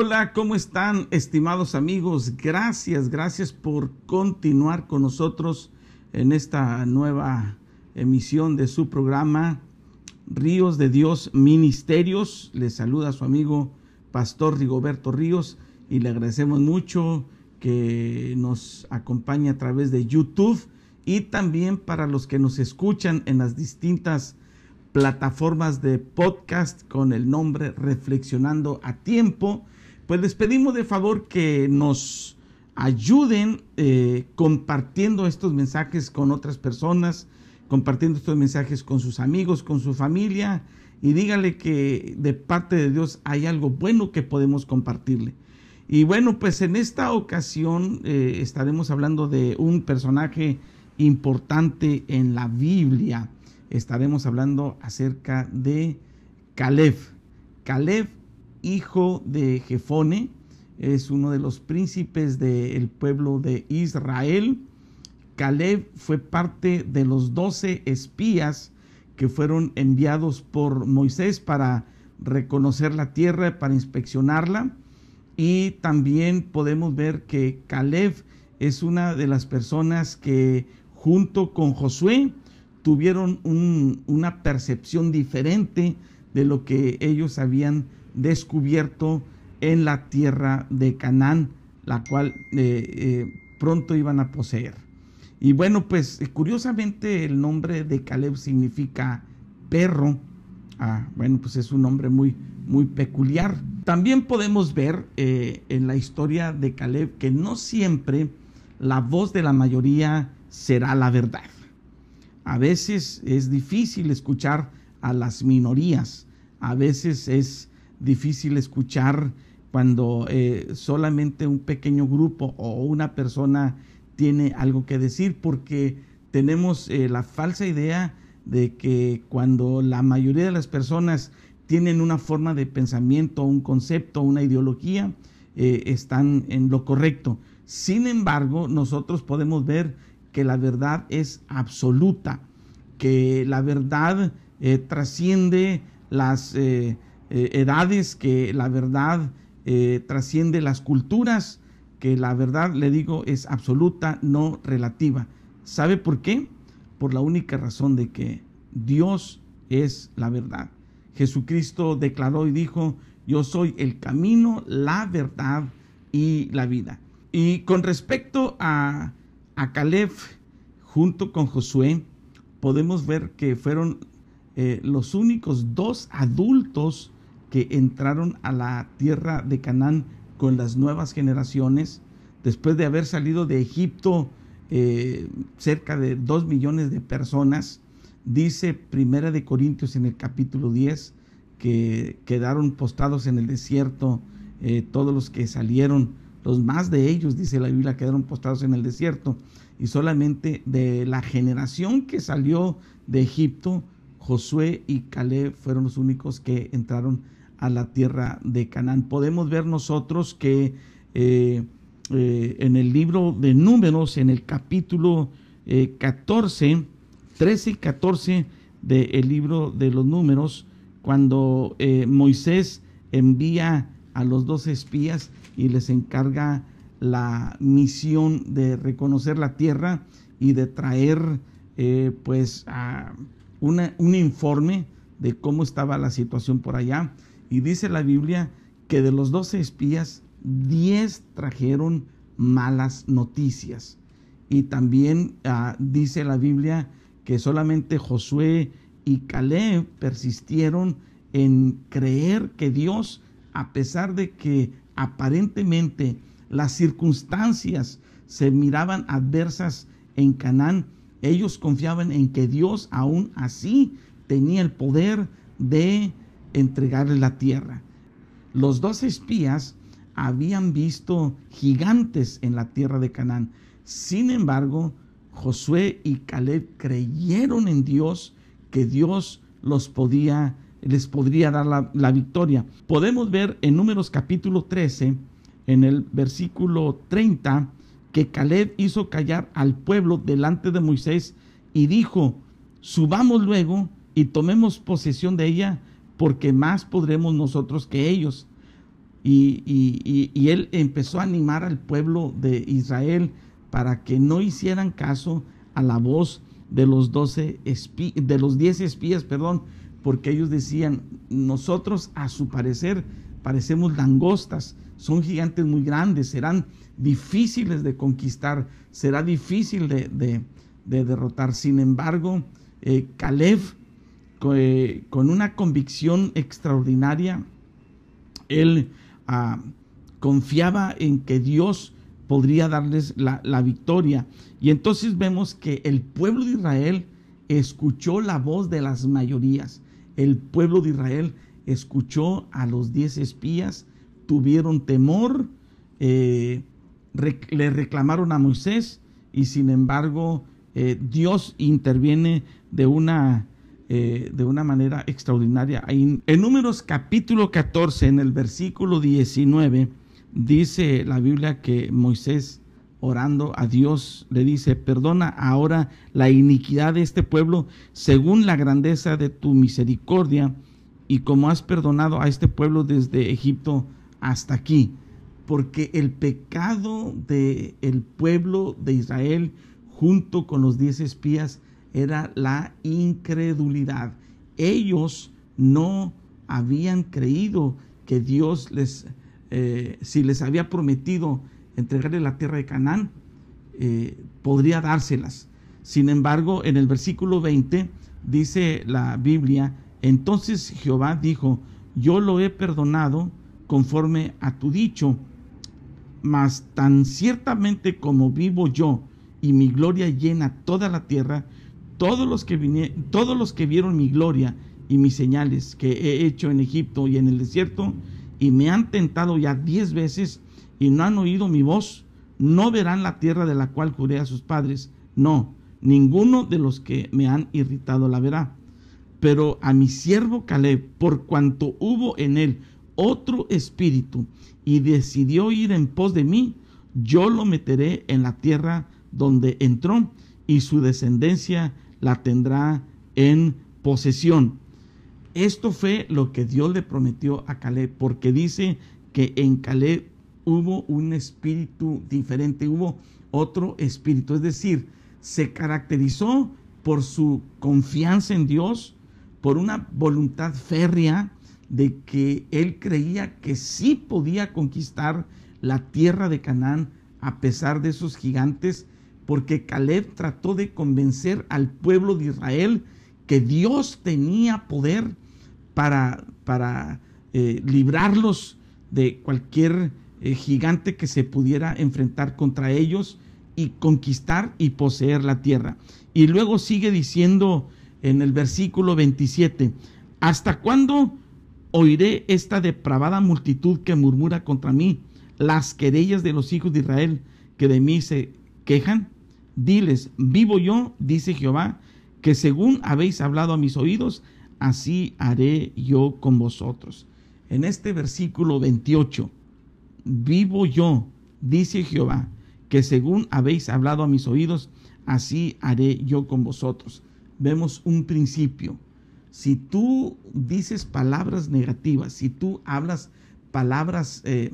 Hola, ¿cómo están estimados amigos? Gracias, gracias por continuar con nosotros en esta nueva emisión de su programa Ríos de Dios Ministerios. Les saluda su amigo Pastor Rigoberto Ríos y le agradecemos mucho que nos acompañe a través de YouTube y también para los que nos escuchan en las distintas plataformas de podcast con el nombre Reflexionando a Tiempo pues les pedimos de favor que nos ayuden eh, compartiendo estos mensajes con otras personas, compartiendo estos mensajes con sus amigos, con su familia, y dígale que de parte de Dios hay algo bueno que podemos compartirle. Y bueno, pues en esta ocasión eh, estaremos hablando de un personaje importante en la Biblia. Estaremos hablando acerca de Caleb. Caleb hijo de Jefone, es uno de los príncipes del pueblo de Israel. Caleb fue parte de los doce espías que fueron enviados por Moisés para reconocer la tierra, para inspeccionarla. Y también podemos ver que Caleb es una de las personas que junto con Josué tuvieron una percepción diferente de lo que ellos habían descubierto en la tierra de Canaán, la cual eh, eh, pronto iban a poseer. Y bueno, pues curiosamente el nombre de Caleb significa perro. Ah, bueno, pues es un nombre muy, muy peculiar. También podemos ver eh, en la historia de Caleb que no siempre la voz de la mayoría será la verdad. A veces es difícil escuchar a las minorías. A veces es difícil escuchar cuando eh, solamente un pequeño grupo o una persona tiene algo que decir, porque tenemos eh, la falsa idea de que cuando la mayoría de las personas tienen una forma de pensamiento, un concepto, una ideología, eh, están en lo correcto. Sin embargo, nosotros podemos ver que la verdad es absoluta, que la verdad trasciende las eh, edades, que la verdad eh, trasciende las culturas, que la verdad, le digo, es absoluta, no relativa. ¿Sabe por qué? Por la única razón de que Dios es la verdad. Jesucristo declaró y dijo, yo soy el camino, la verdad y la vida. Y con respecto a, a Caleb, junto con Josué, podemos ver que fueron eh, los únicos dos adultos que entraron a la tierra de Canaán con las nuevas generaciones, después de haber salido de Egipto eh, cerca de dos millones de personas, dice Primera de Corintios en el capítulo 10 que quedaron postados en el desierto eh, todos los que salieron, los más de ellos, dice la Biblia, quedaron postados en el desierto. Y solamente de la generación que salió de Egipto, Josué y Caleb fueron los únicos que entraron a la tierra de Canaán. Podemos ver nosotros que eh, eh, en el libro de números, en el capítulo 14, eh, 13 y 14 del libro de los números, cuando Moisés envía a los dos espías y les encarga la misión de reconocer la tierra y de traer pues a un informe de cómo estaba la situación por allá. Y dice la Biblia que de los doce espías, diez trajeron malas noticias. Y también ah, dice la Biblia que solamente Josué y Caleb persistieron en creer que Dios, a pesar de que aparentemente las circunstancias se miraban adversas en Canaán, ellos confiaban en que Dios aún así tenía el poder de entregarle la tierra. Los dos espías habían visto gigantes en la tierra de Canaán. Sin embargo, Josué y Caleb creyeron en Dios que Dios los podía, les podría dar la, la victoria. Podemos ver en Números capítulo 13, en el versículo 30, que Caleb hizo callar al pueblo delante de Moisés y dijo, subamos luego y tomemos posesión de ella, porque más podremos nosotros que ellos. Y, él empezó a animar al pueblo de Israel para que no hicieran caso a la voz de los doce de los diez espías, perdón, porque ellos decían, nosotros a su parecer parecemos langostas, son gigantes muy grandes, serán difíciles de conquistar, será difícil de, derrotar. Sin embargo, eh, Caleb, eh, con una convicción extraordinaria, él ah, confiaba en que Dios podría darles la, la, victoria. Y entonces vemos que el pueblo de Israel escuchó la voz de las mayorías. El pueblo de Israel escuchó a los diez espías, tuvieron temor, eh, le reclamaron a Moisés y sin embargo eh, Dios interviene de una, eh, de una manera extraordinaria. En, Números capítulo 14, en el versículo 19, dice la Biblia que Moisés orando a Dios le dice, perdona ahora la iniquidad de este pueblo según la grandeza de tu misericordia y como has perdonado a este pueblo desde Egipto hasta aquí porque el pecado del el pueblo de Israel junto con los diez espías era la incredulidad. Ellos no habían creído que Dios les, eh, si les había prometido entregarle la tierra de Canaán, eh, podría dárselas. Sin embargo, en el versículo 20 dice la Biblia, entonces Jehová dijo, yo lo he perdonado conforme a tu dicho mas tan ciertamente como vivo yo y mi gloria llena toda la tierra, todos los que, todos los que vieron mi gloria y mis señales que he hecho en Egipto y en el desierto, y me han tentado ya diez veces y no han oído mi voz, no verán la tierra de la cual juré a sus padres. No, ninguno de los que me han irritado la verá. Pero a mi siervo Caleb, por cuanto hubo en él otro espíritu y decidió ir en pos de mí, yo lo meteré en la tierra donde entró y su descendencia la tendrá en posesión. Esto fue lo que Dios le prometió a Caleb, porque dice que en Caleb hubo un espíritu diferente, hubo otro espíritu, es decir, se caracterizó por su confianza en Dios, por una voluntad férrea, de que él creía que sí podía conquistar la tierra de Canaán a pesar de esos gigantes, porque Caleb trató de convencer al pueblo de Israel que Dios tenía poder para, para eh, librarlos de cualquier eh, gigante que se pudiera enfrentar contra ellos y conquistar y poseer la tierra. Y luego sigue diciendo en el versículo 27, ¿hasta cuándo? oiré esta depravada multitud que murmura contra mí, las querellas de los hijos de Israel que de mí se quejan. Diles, vivo yo, dice Jehová, que según habéis hablado a mis oídos, así haré yo con vosotros. En este versículo 28, vivo yo, dice Jehová, que según habéis hablado a mis oídos, así haré yo con vosotros. Vemos un principio si tú dices palabras negativas, si tú hablas palabras eh,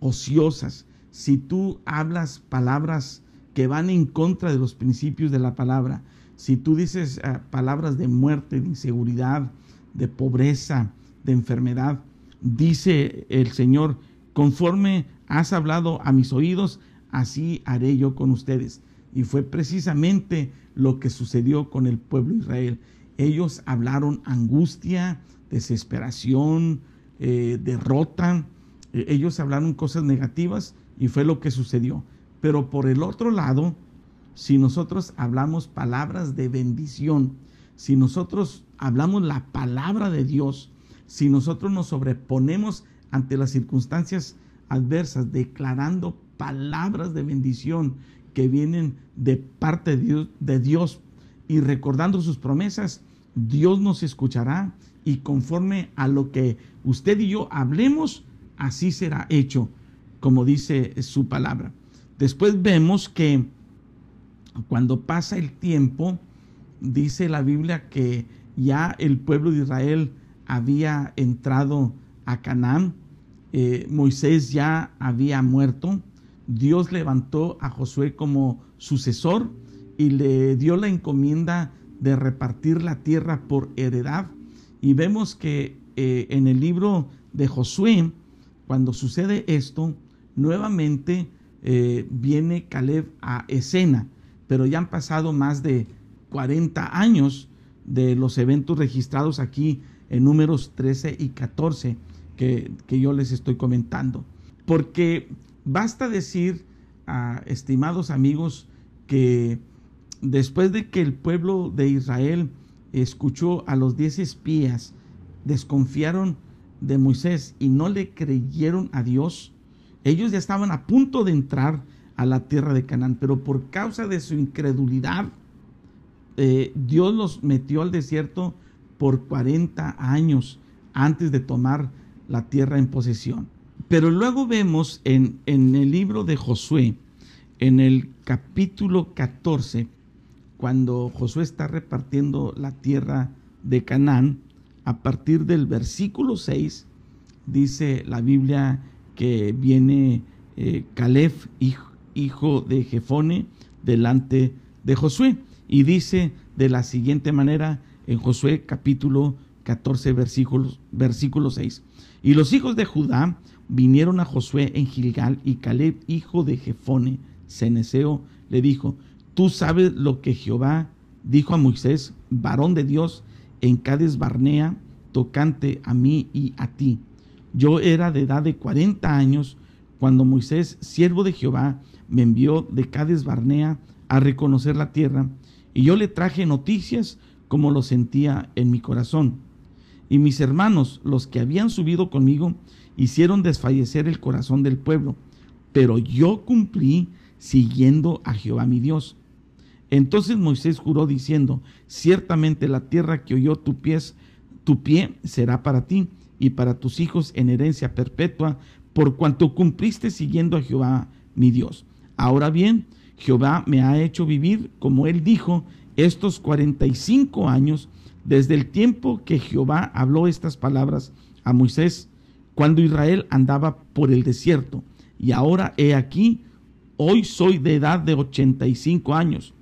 ociosas, si tú hablas palabras que van en contra de los principios de la palabra, si tú dices eh, palabras de muerte, de inseguridad, de pobreza, de enfermedad, dice el Señor, conforme has hablado a mis oídos, así haré yo con ustedes. Y fue precisamente lo que sucedió con el pueblo de Israel. Ellos hablaron angustia, desesperación, eh, derrota. Eh, ellos hablaron cosas negativas y fue lo que sucedió. Pero por el otro lado, si nosotros hablamos palabras de bendición, si nosotros hablamos la palabra de Dios, si nosotros nos sobreponemos ante las circunstancias adversas, declarando palabras de bendición que vienen de parte de Dios, y recordando sus promesas, Dios nos escuchará y conforme a lo que usted y yo hablemos, así será hecho, como dice su palabra. Después vemos que cuando pasa el tiempo, dice la Biblia que ya el pueblo de Israel había entrado a Canaán, eh, Moisés ya había muerto, Dios levantó a Josué como sucesor y le dio la encomienda de repartir la tierra por heredad. Y vemos que eh, en el libro de Josué, cuando sucede esto, nuevamente eh, viene Caleb a escena, pero ya han pasado más de 40 años de los eventos registrados aquí en números 13 y 14 que, yo les estoy comentando. Porque basta decir, a estimados amigos, que después de que el pueblo de Israel escuchó a los diez espías, desconfiaron de Moisés y no le creyeron a Dios, ellos ya estaban a punto de entrar a la tierra de Canaán, pero por causa de su incredulidad, eh, Dios los metió al desierto por 40 años antes de tomar la tierra en posesión. Pero luego vemos en, en el libro de Josué, en el capítulo 14, cuando Josué está repartiendo la tierra de Canaán, a partir del versículo 6, dice la Biblia que viene eh, Caleb, hijo, de Jefone, delante de Josué. Y dice de la siguiente manera en Josué capítulo 14, versículo, versículo 6. Y los hijos de Judá vinieron a Josué en Gilgal y Caleb, hijo de Jefone, Ceneseo, le dijo, Tú sabes lo que Jehová dijo a Moisés, varón de Dios, en Cades Barnea, tocante a mí y a ti. Yo era de edad de cuarenta años cuando Moisés, siervo de Jehová, me envió de Cades Barnea a reconocer la tierra, y yo le traje noticias como lo sentía en mi corazón. Y mis hermanos, los que habían subido conmigo, hicieron desfallecer el corazón del pueblo, pero yo cumplí siguiendo a Jehová mi Dios. Entonces Moisés juró diciendo, ciertamente la tierra que oyó tu, pies, tu pie será para ti y para tus hijos en herencia perpetua, por cuanto cumpliste siguiendo a Jehová mi Dios. Ahora bien, Jehová me ha hecho vivir, como él dijo, estos 45 años desde el tiempo que Jehová habló estas palabras a Moisés, cuando Israel andaba por el desierto. Y ahora he aquí, hoy soy de edad de 85 años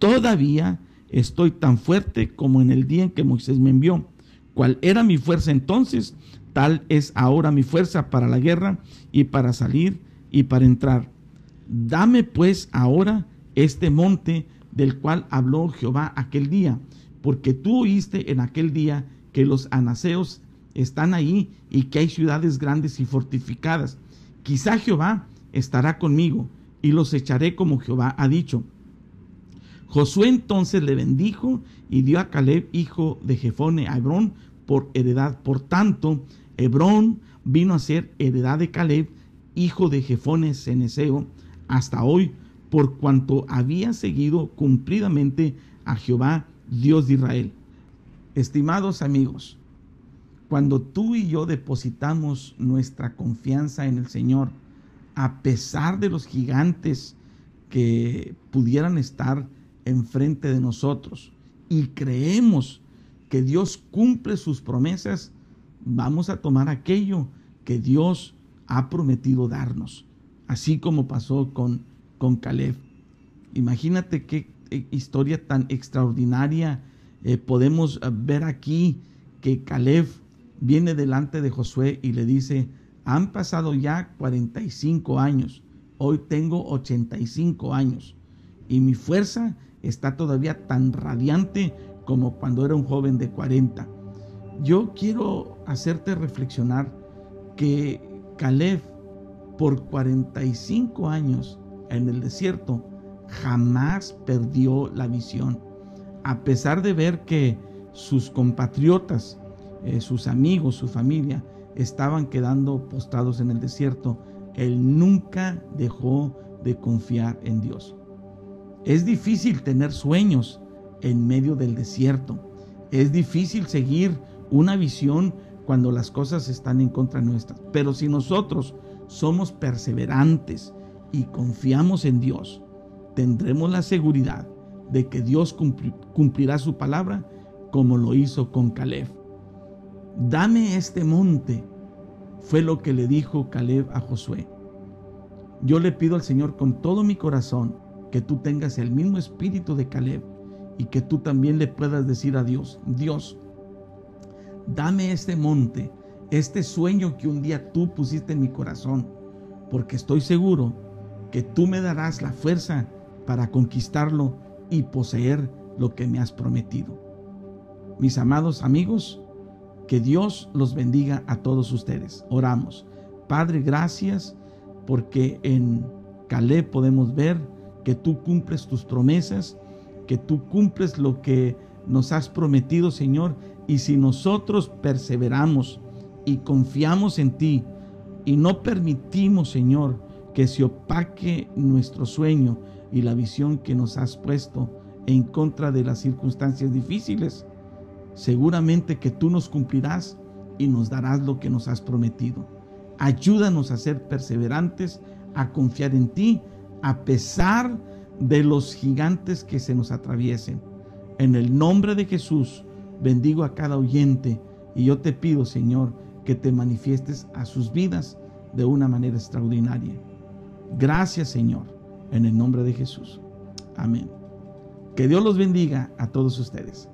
todavía estoy tan fuerte como en el día en que Moisés me envió. Cual era mi fuerza entonces, tal es ahora mi fuerza para la guerra y para salir y para entrar. Dame pues ahora este monte del cual habló Jehová aquel día, porque tú oíste en aquel día que los anaseos están ahí y que hay ciudades grandes y fortificadas. Quizá Jehová estará conmigo y los echaré como Jehová ha dicho. Josué entonces le bendijo y dio a Caleb, hijo de Jefone, a Hebrón por heredad. Por tanto, Hebrón vino a ser heredad de Caleb, hijo de Jefone Ceneseo, hasta hoy, por cuanto había seguido cumplidamente a Jehová, Dios de Israel. Estimados amigos, cuando tú y yo depositamos nuestra confianza en el Señor, a pesar de los gigantes que pudieran estar enfrente de nosotros y creemos que Dios cumple sus promesas, vamos a tomar aquello que Dios ha prometido darnos, así como pasó con, con Caleb. Imagínate qué historia tan extraordinaria eh, podemos ver aquí que Caleb viene delante de Josué y le dice, han pasado ya 45 años, hoy tengo 85 años y mi fuerza está todavía tan radiante como cuando era un joven de 40. Yo quiero hacerte reflexionar que Caleb por 45 años en el desierto jamás perdió la visión, a pesar de ver que sus compatriotas, eh, sus amigos, su familia, estaban quedando postrados en el desierto, él nunca dejó de confiar en Dios. Es difícil tener sueños en medio del desierto. Es difícil seguir una visión cuando las cosas están en contra nuestra. Pero si nosotros somos perseverantes y confiamos en Dios, tendremos la seguridad de que Dios cumplirá su palabra como lo hizo con Caleb. Dame este monte, fue lo que le dijo Caleb a Josué. Yo le pido al Señor con todo mi corazón que tú tengas el mismo espíritu de Caleb y que tú también le puedas decir a Dios, Dios, dame este monte, este sueño que un día tú pusiste en mi corazón, porque estoy seguro que tú me darás la fuerza para conquistarlo y poseer lo que me has prometido. Mis amados amigos, que Dios los bendiga a todos ustedes. Oramos. Padre, gracias porque en Caleb podemos ver que tú cumples tus promesas, que tú cumples lo que nos has prometido, Señor, y si nosotros perseveramos y confiamos en ti y no permitimos, Señor, que se opaque nuestro sueño y la visión que nos has puesto en contra de las circunstancias difíciles, seguramente que tú nos cumplirás y nos darás lo que nos has prometido. Ayúdanos a ser perseverantes, a confiar en ti, a pesar de los gigantes que se nos atraviesen. En el nombre de Jesús, bendigo a cada oyente y yo te pido, Señor, que te manifiestes a sus vidas de una manera extraordinaria. Gracias, Señor, en el nombre de Jesús. Amén. Que Dios los bendiga a todos ustedes.